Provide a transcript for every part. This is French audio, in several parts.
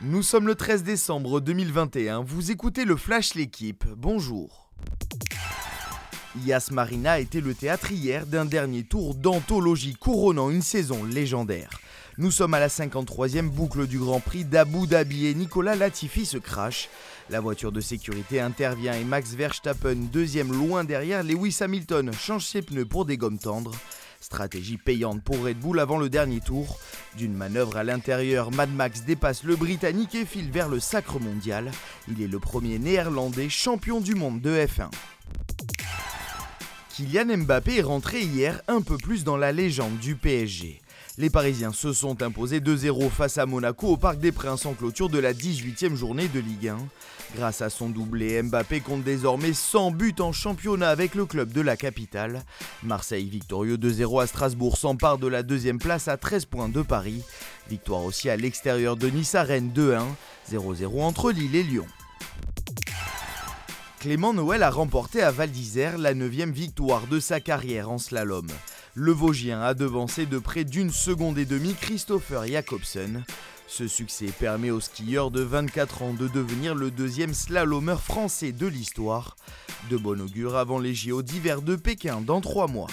Nous sommes le 13 décembre 2021, vous écoutez le Flash L'équipe, bonjour. Yas Marina été le théâtre d'un dernier tour d'anthologie couronnant une saison légendaire. Nous sommes à la 53e boucle du Grand Prix d'Abu Dhabi et Nicolas Latifi se crache. La voiture de sécurité intervient et Max Verstappen, deuxième loin derrière, Lewis Hamilton change ses pneus pour des gommes tendres. Stratégie payante pour Red Bull avant le dernier tour. D'une manœuvre à l'intérieur, Mad Max dépasse le Britannique et file vers le sacre mondial. Il est le premier néerlandais champion du monde de F1. Kylian Mbappé est rentré hier un peu plus dans la légende du PSG. Les Parisiens se sont imposés 2-0 face à Monaco au Parc des Princes en clôture de la 18e journée de Ligue 1. Grâce à son doublé, Mbappé compte désormais 100 buts en championnat avec le club de la capitale. Marseille victorieux 2-0 à Strasbourg s'empare de la deuxième place à 13 points de Paris. Victoire aussi à l'extérieur de Nice à Rennes 2-1, 0-0 entre Lille et Lyon. Clément Noël a remporté à Val d'Isère la 9 victoire de sa carrière en slalom. Le Vosgien a devancé de près d'une seconde et demie Christopher Jacobsen. Ce succès permet au skieur de 24 ans de devenir le deuxième slalomeur français de l'histoire. De bon augure avant les JO d'hiver de Pékin dans trois mois.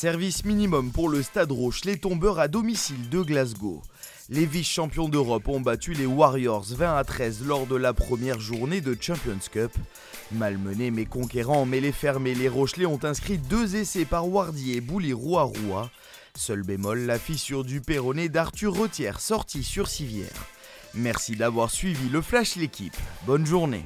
Service minimum pour le Stade Roche, les tombeurs à domicile de Glasgow. Les vice-champions d'Europe ont battu les Warriors 20 à 13 lors de la première journée de Champions Cup. Malmenés mais conquérants, mais les fermés, les Rochelais ont inscrit deux essais par Wardy et Bouli Roua Seul bémol, la fissure du perronnet d'Arthur Retière sortie sur civière. Merci d'avoir suivi le Flash l'équipe. Bonne journée.